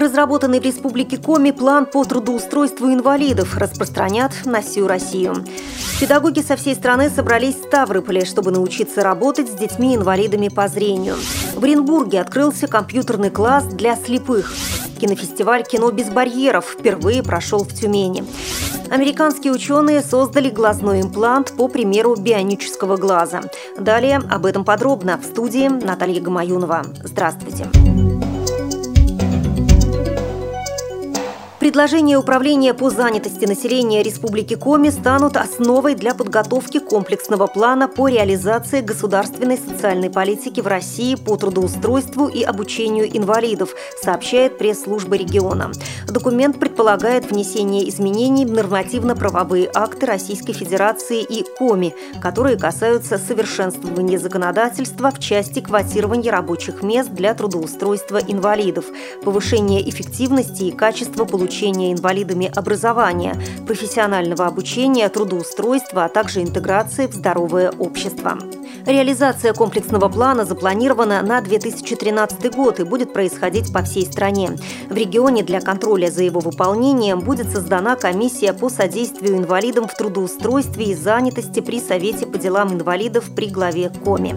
Разработанный в Республике Коми план по трудоустройству инвалидов распространят на всю Россию. Педагоги со всей страны собрались в Ставрополе, чтобы научиться работать с детьми-инвалидами по зрению. В Оренбурге открылся компьютерный класс для слепых. Кинофестиваль «Кино без барьеров» впервые прошел в Тюмени. Американские ученые создали глазной имплант по примеру бионического глаза. Далее об этом подробно в студии Наталья Гамаюнова. Здравствуйте. Предложения Управления по занятости населения Республики Коми станут основой для подготовки комплексного плана по реализации государственной социальной политики в России по трудоустройству и обучению инвалидов, сообщает пресс-служба региона. Документ предполагает внесение изменений в нормативно-правовые акты Российской Федерации и Коми, которые касаются совершенствования законодательства в части квотирования рабочих мест для трудоустройства инвалидов, повышения эффективности и качества получения получения инвалидами образования, профессионального обучения, трудоустройства, а также интеграции в здоровое общество. Реализация комплексного плана запланирована на 2013 год и будет происходить по всей стране. В регионе для контроля за его выполнением будет создана комиссия по содействию инвалидам в трудоустройстве и занятости при Совете по делам инвалидов при главе Коми.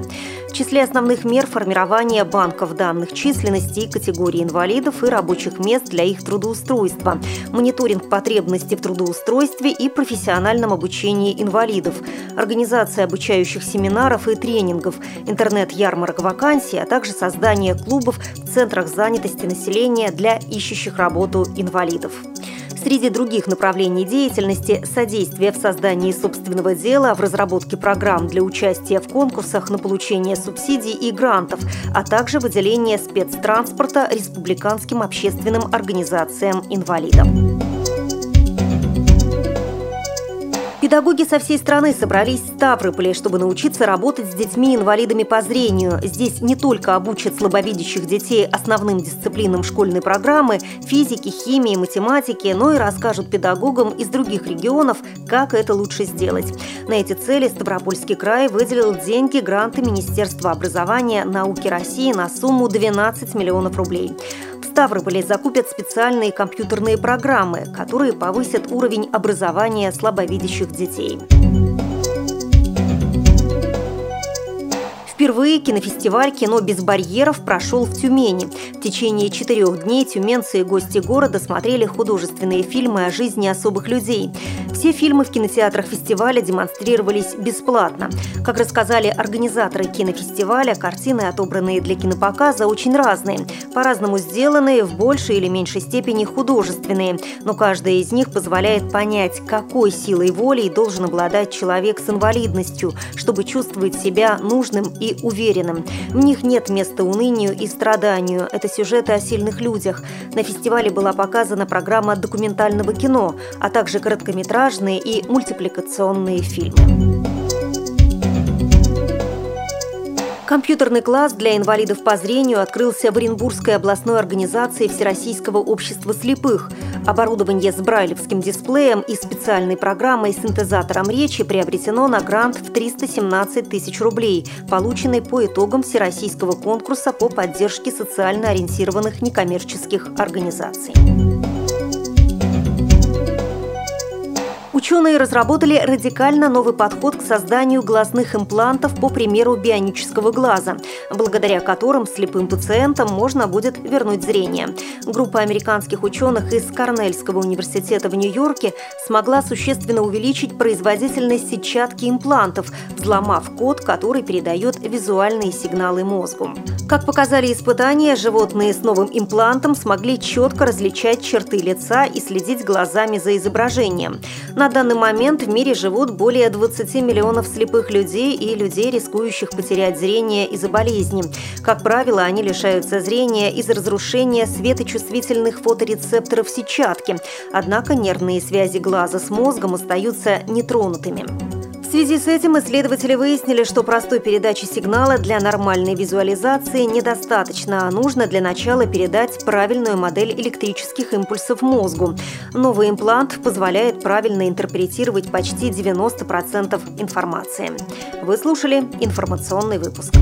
В числе основных мер формирования банков данных численности и категории инвалидов и рабочих мест для их трудоустройства, мониторинг потребностей в трудоустройстве и профессиональном обучении инвалидов, организация обучающих семинаров и тренингов, интернет-ярмарок вакансий, а также создание клубов в центрах занятости населения для ищущих работу инвалидов. Среди других направлений деятельности – содействие в создании собственного дела, в разработке программ для участия в конкурсах на получение субсидий и грантов, а также выделение спецтранспорта республиканским общественным организациям инвалидов. Педагоги со всей страны собрались в Ставрополе, чтобы научиться работать с детьми-инвалидами по зрению. Здесь не только обучат слабовидящих детей основным дисциплинам школьной программы – физики, химии, математики, но и расскажут педагогам из других регионов, как это лучше сделать. На эти цели Ставропольский край выделил деньги гранты Министерства образования науки России на сумму 12 миллионов рублей. Ставрополе закупят специальные компьютерные программы, которые повысят уровень образования слабовидящих детей. Впервые кинофестиваль «Кино без барьеров» прошел в Тюмени. В течение четырех дней тюменцы и гости города смотрели художественные фильмы о жизни особых людей. Все фильмы в кинотеатрах фестиваля демонстрировались бесплатно. Как рассказали организаторы кинофестиваля, картины, отобранные для кинопоказа, очень разные. По-разному сделанные, в большей или меньшей степени художественные. Но каждая из них позволяет понять, какой силой воли должен обладать человек с инвалидностью, чтобы чувствовать себя нужным и уверенным. В них нет места унынию и страданию. Это сюжеты о сильных людях. На фестивале была показана программа документального кино, а также короткометраж полнометражные и мультипликационные фильмы. Компьютерный класс для инвалидов по зрению открылся в Оренбургской областной организации Всероссийского общества слепых. Оборудование с брайлевским дисплеем и специальной программой синтезатором речи приобретено на грант в 317 тысяч рублей, полученный по итогам Всероссийского конкурса по поддержке социально ориентированных некоммерческих организаций. Ученые разработали радикально новый подход к созданию глазных имплантов по примеру бионического глаза, благодаря которым слепым пациентам можно будет вернуть зрение. Группа американских ученых из Корнельского университета в Нью-Йорке смогла существенно увеличить производительность сетчатки имплантов, взломав код, который передает визуальные сигналы мозгу. Как показали испытания, животные с новым имплантом смогли четко различать черты лица и следить глазами за изображением. На данный момент в мире живут более 20 миллионов слепых людей и людей, рискующих потерять зрение из-за болезни. Как правило, они лишаются зрения из-за разрушения светочувствительных фоторецепторов сетчатки. Однако нервные связи глаза с мозгом остаются нетронутыми. Связи с этим исследователи выяснили, что простой передачи сигнала для нормальной визуализации недостаточно, а нужно для начала передать правильную модель электрических импульсов мозгу. Новый имплант позволяет правильно интерпретировать почти 90% информации. Вы слушали информационный выпуск.